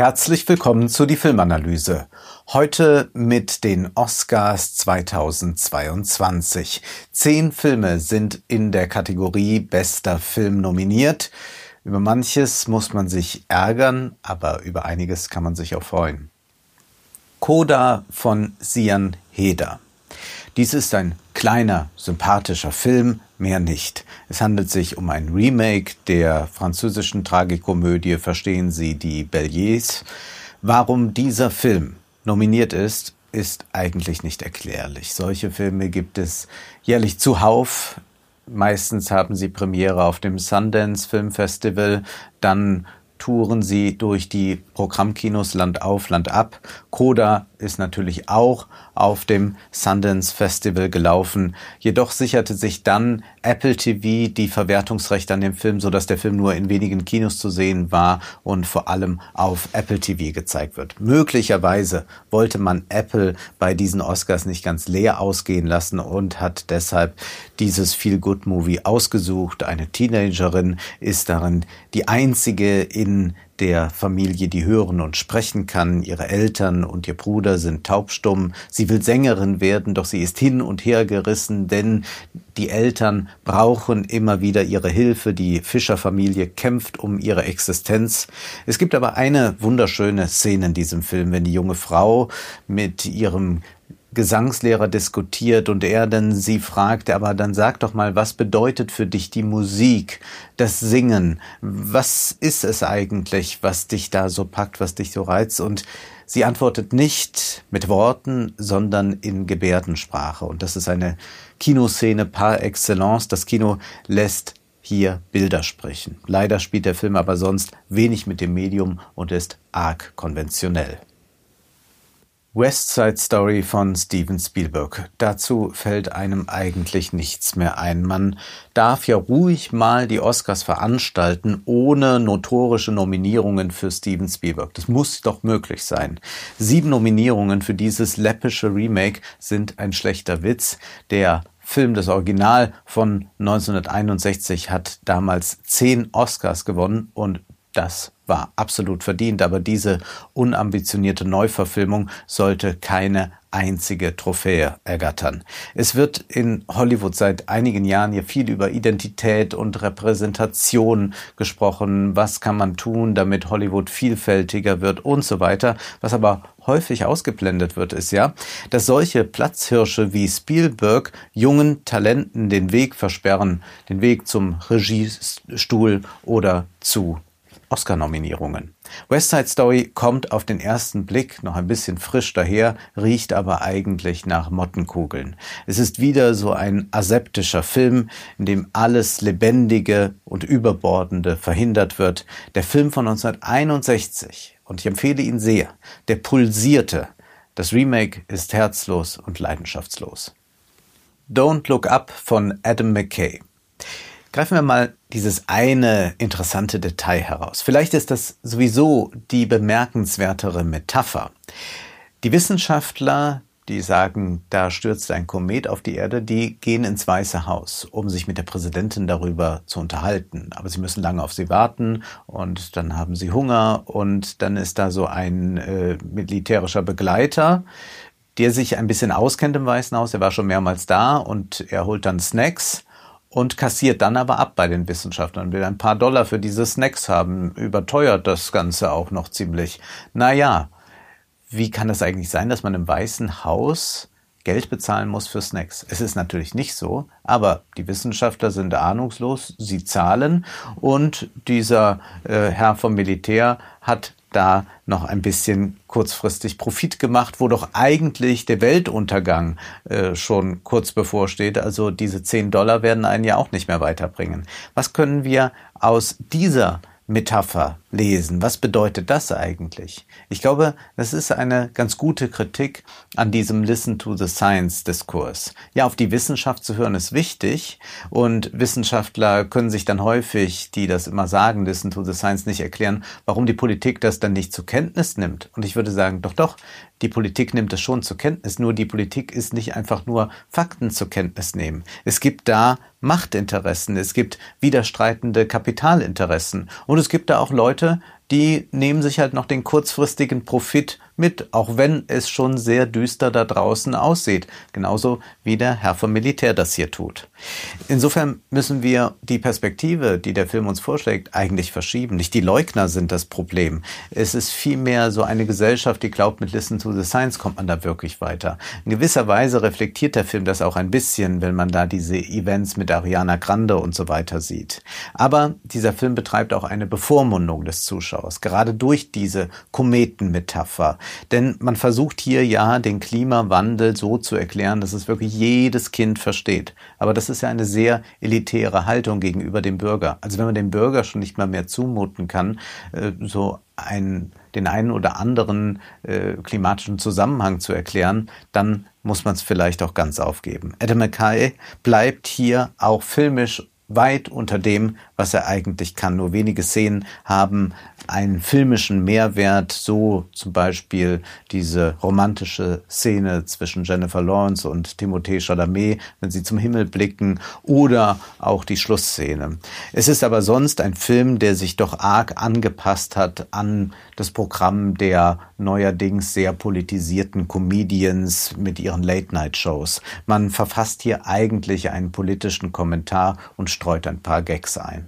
Herzlich willkommen zu die Filmanalyse. Heute mit den Oscars 2022. Zehn Filme sind in der Kategorie Bester Film nominiert. Über manches muss man sich ärgern, aber über einiges kann man sich auch freuen. Coda von Sian Heder. Dies ist ein kleiner, sympathischer Film, mehr nicht. Es handelt sich um ein Remake der französischen Tragikomödie Verstehen Sie die Belliers. Warum dieser Film nominiert ist, ist eigentlich nicht erklärlich. Solche Filme gibt es jährlich zuhauf. Meistens haben sie Premiere auf dem Sundance Film Festival, dann touren sie durch die Programmkinos Land auf, Land ab. Coda ist natürlich auch auf dem Sundance Festival gelaufen. Jedoch sicherte sich dann Apple TV die Verwertungsrechte an dem Film, sodass der Film nur in wenigen Kinos zu sehen war und vor allem auf Apple TV gezeigt wird. Möglicherweise wollte man Apple bei diesen Oscars nicht ganz leer ausgehen lassen und hat deshalb dieses Feel Good Movie ausgesucht. Eine Teenagerin ist darin die einzige in der Familie, die hören und sprechen kann. Ihre Eltern und ihr Bruder sind taubstumm. Sie will Sängerin werden, doch sie ist hin und her gerissen, denn die Eltern brauchen immer wieder ihre Hilfe. Die Fischerfamilie kämpft um ihre Existenz. Es gibt aber eine wunderschöne Szene in diesem Film, wenn die junge Frau mit ihrem Gesangslehrer diskutiert und er dann sie fragte, aber dann sag doch mal, was bedeutet für dich die Musik, das Singen? Was ist es eigentlich, was dich da so packt, was dich so reizt? Und sie antwortet nicht mit Worten, sondern in Gebärdensprache. Und das ist eine Kinoszene par excellence. Das Kino lässt hier Bilder sprechen. Leider spielt der Film aber sonst wenig mit dem Medium und ist arg konventionell. West Side Story von Steven Spielberg. Dazu fällt einem eigentlich nichts mehr ein. Man darf ja ruhig mal die Oscars veranstalten ohne notorische Nominierungen für Steven Spielberg. Das muss doch möglich sein. Sieben Nominierungen für dieses läppische Remake sind ein schlechter Witz. Der Film, das Original von 1961, hat damals zehn Oscars gewonnen und das war absolut verdient, aber diese unambitionierte Neuverfilmung sollte keine einzige Trophäe ergattern. Es wird in Hollywood seit einigen Jahren hier viel über Identität und Repräsentation gesprochen. Was kann man tun, damit Hollywood vielfältiger wird und so weiter. Was aber häufig ausgeblendet wird, ist ja, dass solche Platzhirsche wie Spielberg jungen Talenten den Weg versperren, den Weg zum Regiestuhl oder zu Oscar-Nominierungen. West Side Story kommt auf den ersten Blick noch ein bisschen frisch daher, riecht aber eigentlich nach Mottenkugeln. Es ist wieder so ein aseptischer Film, in dem alles Lebendige und Überbordende verhindert wird. Der Film von 1961, und ich empfehle ihn sehr, der pulsierte. Das Remake ist herzlos und leidenschaftslos. Don't Look Up von Adam McKay. Greifen wir mal dieses eine interessante Detail heraus. Vielleicht ist das sowieso die bemerkenswertere Metapher. Die Wissenschaftler, die sagen, da stürzt ein Komet auf die Erde, die gehen ins Weiße Haus, um sich mit der Präsidentin darüber zu unterhalten. Aber sie müssen lange auf sie warten und dann haben sie Hunger und dann ist da so ein äh, militärischer Begleiter, der sich ein bisschen auskennt im Weißen Haus. Er war schon mehrmals da und er holt dann Snacks und kassiert dann aber ab bei den Wissenschaftlern, will ein paar Dollar für diese Snacks haben, überteuert das Ganze auch noch ziemlich. Naja, wie kann das eigentlich sein, dass man im Weißen Haus Geld bezahlen muss für Snacks? Es ist natürlich nicht so, aber die Wissenschaftler sind ahnungslos, sie zahlen und dieser äh, Herr vom Militär hat da noch ein bisschen kurzfristig Profit gemacht, wo doch eigentlich der Weltuntergang äh, schon kurz bevorsteht. Also diese 10 Dollar werden einen ja auch nicht mehr weiterbringen. Was können wir aus dieser Metapher lesen. Was bedeutet das eigentlich? Ich glaube, das ist eine ganz gute Kritik an diesem Listen to the Science Diskurs. Ja, auf die Wissenschaft zu hören ist wichtig und Wissenschaftler können sich dann häufig, die das immer sagen, Listen to the Science nicht erklären, warum die Politik das dann nicht zur Kenntnis nimmt. Und ich würde sagen, doch, doch, die Politik nimmt es schon zur Kenntnis, nur die Politik ist nicht einfach nur Fakten zur Kenntnis nehmen. Es gibt da Machtinteressen, es gibt widerstreitende Kapitalinteressen und es gibt da auch Leute, die nehmen sich halt noch den kurzfristigen Profit mit, auch wenn es schon sehr düster da draußen aussieht. Genauso wie der Herr vom Militär das hier tut. Insofern müssen wir die Perspektive, die der Film uns vorschlägt, eigentlich verschieben. Nicht die Leugner sind das Problem. Es ist vielmehr so eine Gesellschaft, die glaubt, mit Listen to the Science kommt man da wirklich weiter. In gewisser Weise reflektiert der Film das auch ein bisschen, wenn man da diese Events mit Ariana Grande und so weiter sieht. Aber dieser Film betreibt auch eine Bevormundung des Zuschauers, gerade durch diese Kometenmetapher. Denn man versucht hier ja den Klimawandel so zu erklären, dass es wirklich jedes Kind versteht. Aber das ist ja eine sehr elitäre Haltung gegenüber dem Bürger. Also wenn man dem Bürger schon nicht mal mehr zumuten kann, äh, so ein, den einen oder anderen äh, klimatischen Zusammenhang zu erklären, dann muss man es vielleicht auch ganz aufgeben. Adam McKay bleibt hier auch filmisch weit unter dem, was er eigentlich kann. Nur wenige Szenen haben einen filmischen Mehrwert, so zum Beispiel diese romantische Szene zwischen Jennifer Lawrence und Timothée Chalamet, wenn sie zum Himmel blicken, oder auch die Schlussszene. Es ist aber sonst ein Film, der sich doch arg angepasst hat an das Programm der neuerdings sehr politisierten Comedians mit ihren Late-Night-Shows. Man verfasst hier eigentlich einen politischen Kommentar und streut ein paar Gags ein.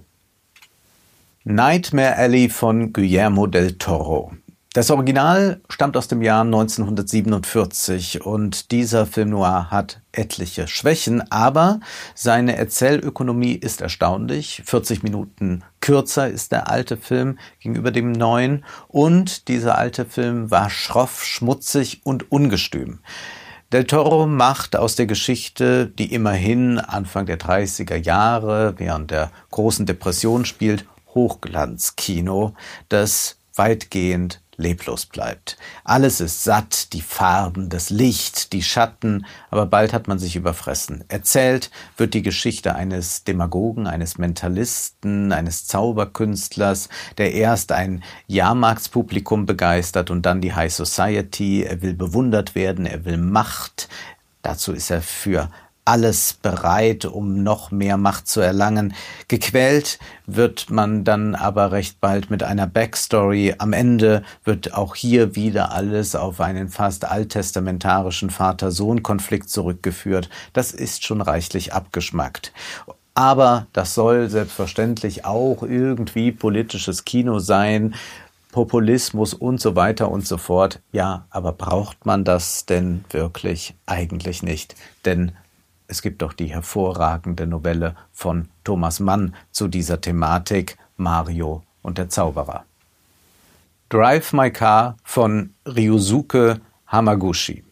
Nightmare Alley von Guillermo del Toro. Das Original stammt aus dem Jahr 1947 und dieser Film noir hat etliche Schwächen, aber seine Erzählökonomie ist erstaunlich. 40 Minuten kürzer ist der alte Film gegenüber dem neuen und dieser alte Film war schroff, schmutzig und ungestüm. Del Toro macht aus der Geschichte, die immerhin Anfang der 30er Jahre während der großen Depression spielt, Hochglanzkino, das weitgehend leblos bleibt. Alles ist satt, die Farben, das Licht, die Schatten, aber bald hat man sich überfressen. Erzählt wird die Geschichte eines Demagogen, eines Mentalisten, eines Zauberkünstlers, der erst ein Jahrmarktspublikum begeistert und dann die High Society. Er will bewundert werden, er will Macht. Dazu ist er für alles bereit, um noch mehr Macht zu erlangen. Gequält wird man dann aber recht bald mit einer Backstory. Am Ende wird auch hier wieder alles auf einen fast alttestamentarischen Vater-Sohn-Konflikt zurückgeführt. Das ist schon reichlich abgeschmackt. Aber das soll selbstverständlich auch irgendwie politisches Kino sein. Populismus und so weiter und so fort. Ja, aber braucht man das denn wirklich? Eigentlich nicht. Denn es gibt doch die hervorragende Novelle von Thomas Mann zu dieser Thematik Mario und der Zauberer. Drive My Car von Ryusuke Hamaguchi.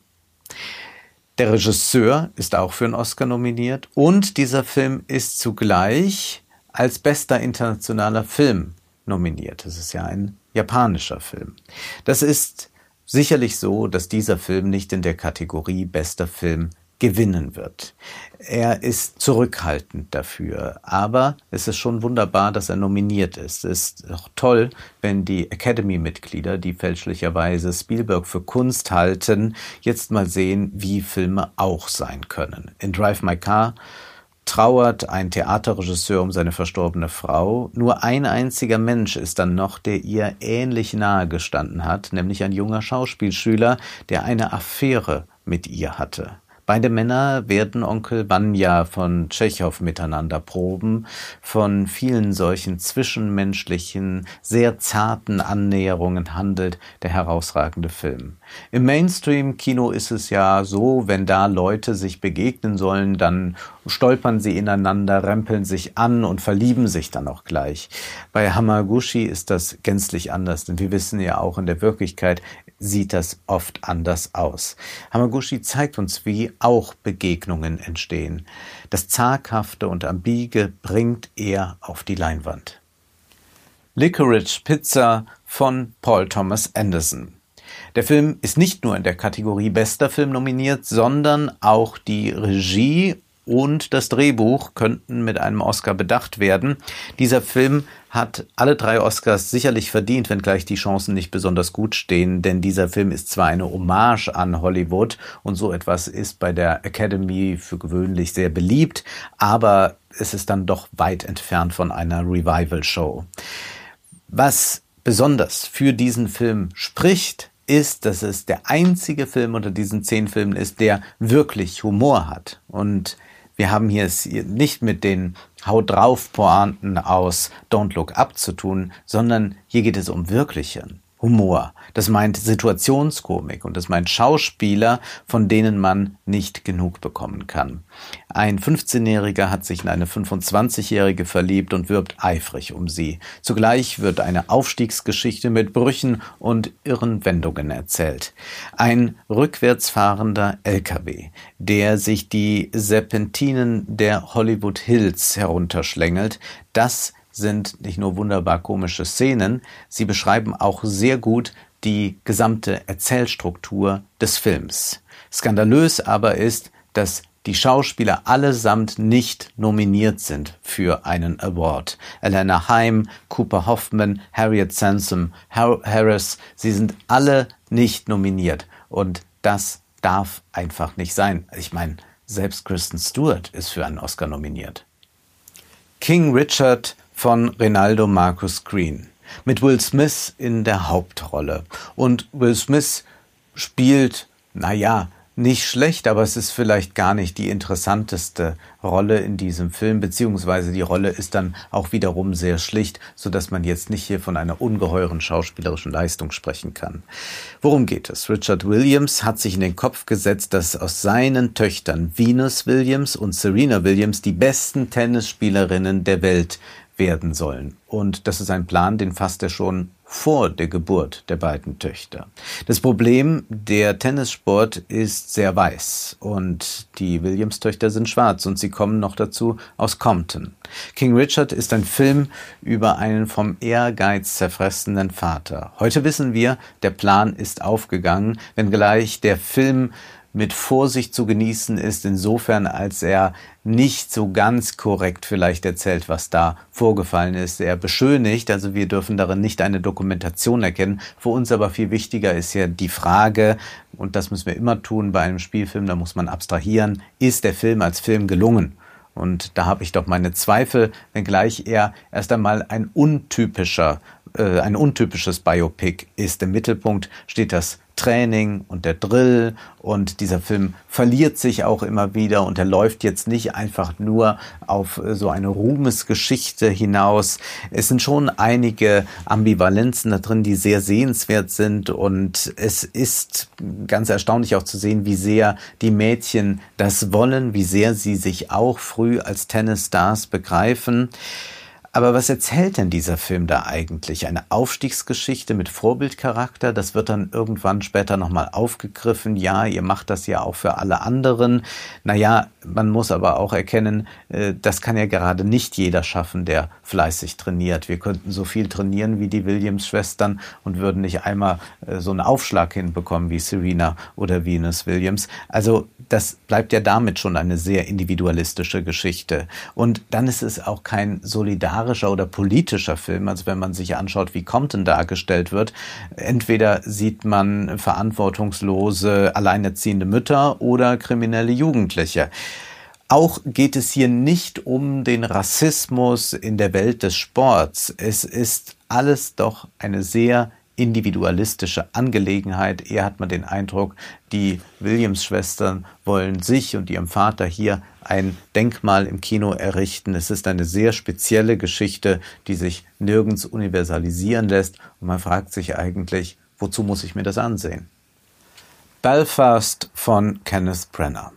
Der Regisseur ist auch für einen Oscar nominiert und dieser Film ist zugleich als bester internationaler Film nominiert. Das ist ja ein japanischer Film. Das ist sicherlich so, dass dieser Film nicht in der Kategorie bester Film gewinnen wird. Er ist zurückhaltend dafür, aber es ist schon wunderbar, dass er nominiert ist. Es ist auch toll, wenn die Academy-Mitglieder, die fälschlicherweise Spielberg für Kunst halten, jetzt mal sehen, wie Filme auch sein können. In Drive My Car trauert ein Theaterregisseur um seine verstorbene Frau. Nur ein einziger Mensch ist dann noch, der ihr ähnlich nahe gestanden hat, nämlich ein junger Schauspielschüler, der eine Affäre mit ihr hatte. Beide Männer werden Onkel Vanya von Tschechow miteinander proben. Von vielen solchen zwischenmenschlichen, sehr zarten Annäherungen handelt der herausragende Film. Im Mainstream-Kino ist es ja so, wenn da Leute sich begegnen sollen, dann stolpern sie ineinander, rempeln sich an und verlieben sich dann auch gleich. Bei Hamaguchi ist das gänzlich anders, denn wir wissen ja auch in der Wirklichkeit sieht das oft anders aus. Hamaguchi zeigt uns, wie auch Begegnungen entstehen. Das Zaghafte und Ambige bringt er auf die Leinwand. Licorice Pizza von Paul Thomas Anderson. Der Film ist nicht nur in der Kategorie Bester Film nominiert, sondern auch die Regie und das Drehbuch könnten mit einem Oscar bedacht werden. Dieser Film hat alle drei Oscars sicherlich verdient, wenngleich die Chancen nicht besonders gut stehen, denn dieser Film ist zwar eine Hommage an Hollywood und so etwas ist bei der Academy für gewöhnlich sehr beliebt, aber es ist dann doch weit entfernt von einer Revival-Show. Was besonders für diesen Film spricht, ist, dass es der einzige Film unter diesen zehn Filmen ist, der wirklich Humor hat. Und wir haben hier es nicht mit den Haut drauf Pointen aus Don't Look Up zu tun, sondern hier geht es um Wirklichen. Humor. Das meint Situationskomik und das meint Schauspieler, von denen man nicht genug bekommen kann. Ein 15-Jähriger hat sich in eine 25-Jährige verliebt und wirbt eifrig um sie. Zugleich wird eine Aufstiegsgeschichte mit Brüchen und irren Wendungen erzählt. Ein rückwärtsfahrender LKW, der sich die Serpentinen der Hollywood Hills herunterschlängelt, das sind nicht nur wunderbar komische Szenen, sie beschreiben auch sehr gut die gesamte Erzählstruktur des Films. Skandalös aber ist, dass die Schauspieler allesamt nicht nominiert sind für einen Award. Elena Heim, Cooper Hoffman, Harriet Sansom, Harris, sie sind alle nicht nominiert. Und das darf einfach nicht sein. Ich meine, selbst Kristen Stewart ist für einen Oscar nominiert. King Richard von Rinaldo Marcus Green mit Will Smith in der Hauptrolle. Und Will Smith spielt, naja, nicht schlecht, aber es ist vielleicht gar nicht die interessanteste Rolle in diesem Film, beziehungsweise die Rolle ist dann auch wiederum sehr schlicht, so dass man jetzt nicht hier von einer ungeheuren schauspielerischen Leistung sprechen kann. Worum geht es? Richard Williams hat sich in den Kopf gesetzt, dass aus seinen Töchtern Venus Williams und Serena Williams die besten Tennisspielerinnen der Welt werden sollen. Und das ist ein Plan, den fasst er schon vor der Geburt der beiden Töchter. Das Problem, der Tennissport ist sehr weiß und die Williams-Töchter sind schwarz und sie kommen noch dazu aus Compton. King Richard ist ein Film über einen vom Ehrgeiz zerfressenen Vater. Heute wissen wir, der Plan ist aufgegangen, wenngleich der Film mit Vorsicht zu genießen ist, insofern als er nicht so ganz korrekt vielleicht erzählt, was da vorgefallen ist. Er beschönigt, also wir dürfen darin nicht eine Dokumentation erkennen. Für uns aber viel wichtiger ist ja die Frage, und das müssen wir immer tun bei einem Spielfilm, da muss man abstrahieren, ist der Film als Film gelungen? Und da habe ich doch meine Zweifel, wenngleich er erst einmal ein untypischer, äh, ein untypisches Biopic ist. Im Mittelpunkt steht das Training und der Drill und dieser Film verliert sich auch immer wieder und er läuft jetzt nicht einfach nur auf äh, so eine Ruhmesgeschichte hinaus. Es sind schon einige Ambivalenzen da drin, die sehr sehenswert sind und es ist ganz erstaunlich auch zu sehen, wie sehr die Mädchen das wollen, wie sehr sie sich auch früh als Tennisstars begreifen. Aber was erzählt denn dieser Film da eigentlich? Eine Aufstiegsgeschichte mit Vorbildcharakter? Das wird dann irgendwann später nochmal aufgegriffen. Ja, ihr macht das ja auch für alle anderen. Naja, man muss aber auch erkennen, äh, das kann ja gerade nicht jeder schaffen, der fleißig trainiert. Wir könnten so viel trainieren wie die Williams-Schwestern und würden nicht einmal äh, so einen Aufschlag hinbekommen wie Serena oder Venus Williams. Also das bleibt ja damit schon eine sehr individualistische Geschichte. Und dann ist es auch kein solidar literarischer oder politischer Film. Also wenn man sich anschaut, wie Compton dargestellt wird, entweder sieht man verantwortungslose, alleinerziehende Mütter oder kriminelle Jugendliche. Auch geht es hier nicht um den Rassismus in der Welt des Sports. Es ist alles doch eine sehr individualistische Angelegenheit. Eher hat man den Eindruck, die Williams-Schwestern wollen sich und ihrem Vater hier ein Denkmal im Kino errichten. Es ist eine sehr spezielle Geschichte, die sich nirgends universalisieren lässt. Und man fragt sich eigentlich, wozu muss ich mir das ansehen? Belfast von Kenneth Brenner.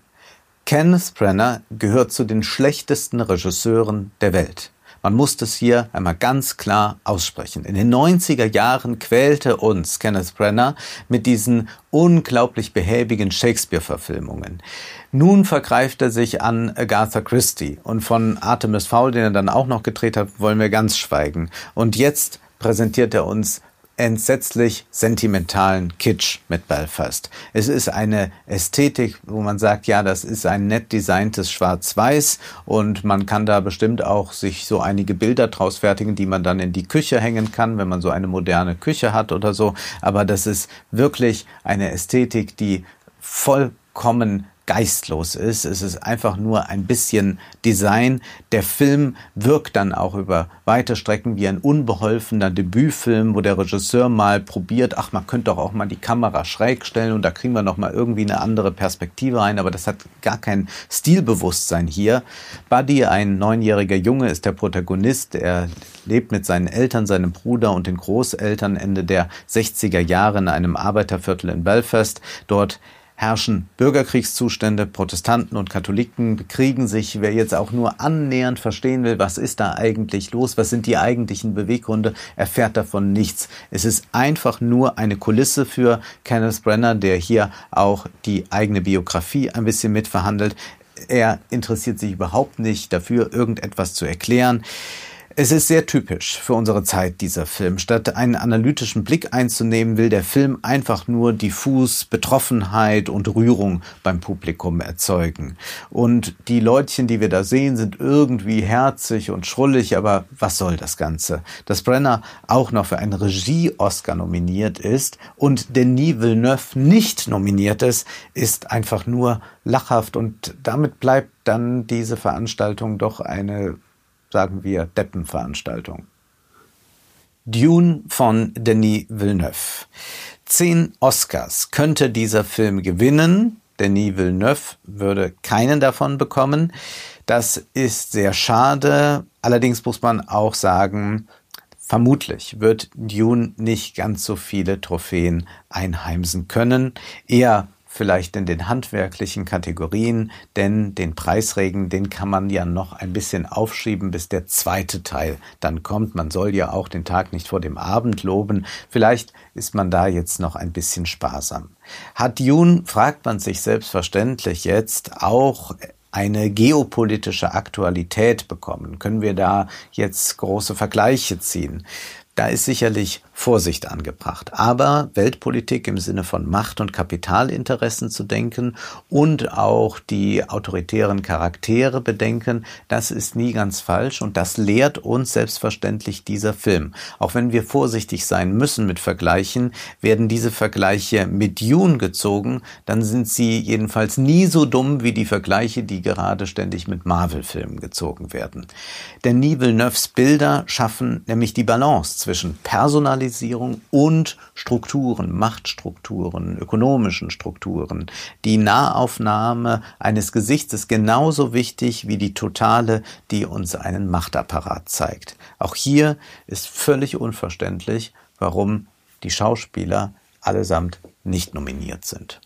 Kenneth Brenner gehört zu den schlechtesten Regisseuren der Welt. Man muss das hier einmal ganz klar aussprechen. In den 90er Jahren quälte uns Kenneth Brenner mit diesen unglaublich behäbigen Shakespeare-Verfilmungen. Nun vergreift er sich an Agatha Christie und von Artemis Fowl, den er dann auch noch gedreht hat, wollen wir ganz schweigen. Und jetzt präsentiert er uns entsetzlich sentimentalen Kitsch mit Belfast. Es ist eine Ästhetik, wo man sagt, ja, das ist ein nett designtes Schwarz-Weiß und man kann da bestimmt auch sich so einige Bilder draus fertigen, die man dann in die Küche hängen kann, wenn man so eine moderne Küche hat oder so. Aber das ist wirklich eine Ästhetik, die vollkommen geistlos ist. Es ist einfach nur ein bisschen Design. Der Film wirkt dann auch über weite Strecken wie ein unbeholfener Debütfilm, wo der Regisseur mal probiert, ach, man könnte doch auch mal die Kamera schräg stellen und da kriegen wir noch mal irgendwie eine andere Perspektive rein, aber das hat gar kein Stilbewusstsein hier. Buddy, ein neunjähriger Junge, ist der Protagonist. Er lebt mit seinen Eltern, seinem Bruder und den Großeltern Ende der 60er Jahre in einem Arbeiterviertel in Belfast. Dort herrschen Bürgerkriegszustände, Protestanten und Katholiken bekriegen sich. Wer jetzt auch nur annähernd verstehen will, was ist da eigentlich los, was sind die eigentlichen Beweggründe, erfährt davon nichts. Es ist einfach nur eine Kulisse für Kenneth Brenner, der hier auch die eigene Biografie ein bisschen mitverhandelt. Er interessiert sich überhaupt nicht dafür, irgendetwas zu erklären. Es ist sehr typisch für unsere Zeit, dieser Film. Statt einen analytischen Blick einzunehmen, will der Film einfach nur diffus Betroffenheit und Rührung beim Publikum erzeugen. Und die Leutchen, die wir da sehen, sind irgendwie herzig und schrullig, aber was soll das Ganze? Dass Brenner auch noch für einen Regie-Oscar nominiert ist und Denis Villeneuve nicht nominiert ist, ist einfach nur lachhaft und damit bleibt dann diese Veranstaltung doch eine sagen wir, Deppenveranstaltung. Dune von Denis Villeneuve. Zehn Oscars könnte dieser Film gewinnen. Denis Villeneuve würde keinen davon bekommen. Das ist sehr schade. Allerdings muss man auch sagen, vermutlich wird Dune nicht ganz so viele Trophäen einheimsen können. Eher vielleicht in den handwerklichen Kategorien, denn den Preisregen, den kann man ja noch ein bisschen aufschieben, bis der zweite Teil dann kommt. Man soll ja auch den Tag nicht vor dem Abend loben. Vielleicht ist man da jetzt noch ein bisschen sparsam. Hat Jun, fragt man sich selbstverständlich jetzt, auch eine geopolitische Aktualität bekommen? Können wir da jetzt große Vergleiche ziehen? Da ist sicherlich Vorsicht angebracht. Aber Weltpolitik im Sinne von Macht- und Kapitalinteressen zu denken und auch die autoritären Charaktere bedenken, das ist nie ganz falsch und das lehrt uns selbstverständlich dieser Film. Auch wenn wir vorsichtig sein müssen mit Vergleichen, werden diese Vergleiche mit Dune gezogen, dann sind sie jedenfalls nie so dumm wie die Vergleiche, die gerade ständig mit Marvel-Filmen gezogen werden. Denn Nie Villeneuves Bilder schaffen nämlich die Balance zwischen Personalisierung Globalisierung und Strukturen, Machtstrukturen, ökonomischen Strukturen. Die Nahaufnahme eines Gesichts ist genauso wichtig wie die totale, die uns einen Machtapparat zeigt. Auch hier ist völlig unverständlich, warum die Schauspieler allesamt nicht nominiert sind.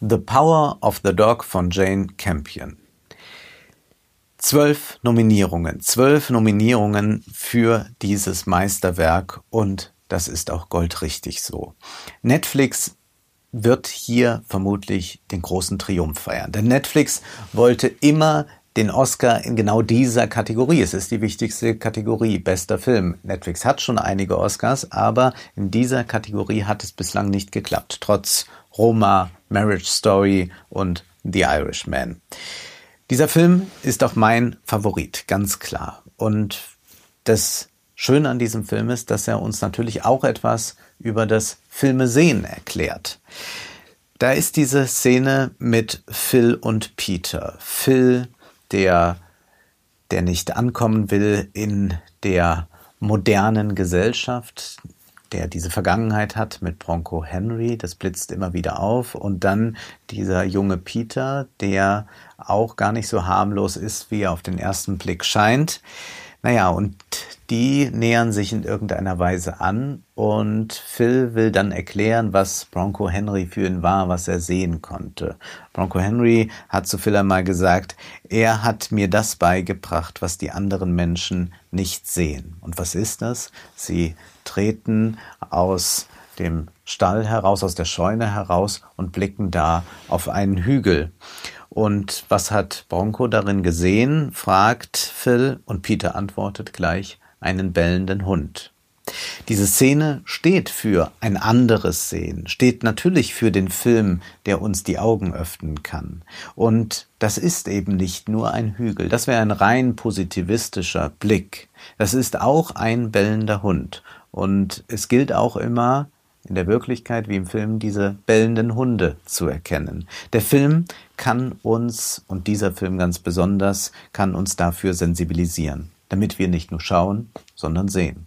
The Power of the Dog von Jane Campion. Zwölf Nominierungen, zwölf Nominierungen für dieses Meisterwerk und das ist auch goldrichtig so. Netflix wird hier vermutlich den großen Triumph feiern. Denn Netflix wollte immer den Oscar in genau dieser Kategorie. Es ist die wichtigste Kategorie, bester Film. Netflix hat schon einige Oscars, aber in dieser Kategorie hat es bislang nicht geklappt, trotz Roma, Marriage Story und The Irishman. Dieser Film ist auch mein Favorit, ganz klar. Und das Schöne an diesem Film ist, dass er uns natürlich auch etwas über das Filmesehen erklärt. Da ist diese Szene mit Phil und Peter. Phil, der, der nicht ankommen will in der modernen Gesellschaft, der diese Vergangenheit hat mit Bronco Henry, das blitzt immer wieder auf. Und dann dieser junge Peter, der auch gar nicht so harmlos ist, wie er auf den ersten Blick scheint. Naja, und die nähern sich in irgendeiner Weise an und Phil will dann erklären, was Bronco Henry für ihn war, was er sehen konnte. Bronco Henry hat zu Phil einmal gesagt, er hat mir das beigebracht, was die anderen Menschen nicht sehen. Und was ist das? Sie treten aus dem Stall heraus, aus der Scheune heraus und blicken da auf einen Hügel. Und was hat Bronco darin gesehen? fragt Phil und Peter antwortet gleich einen bellenden Hund. Diese Szene steht für ein anderes Sehen, steht natürlich für den Film, der uns die Augen öffnen kann. Und das ist eben nicht nur ein Hügel, das wäre ein rein positivistischer Blick. Das ist auch ein bellender Hund. Und es gilt auch immer, in der Wirklichkeit wie im Film diese bellenden Hunde zu erkennen. Der Film kann uns, und dieser Film ganz besonders, kann uns dafür sensibilisieren, damit wir nicht nur schauen, sondern sehen.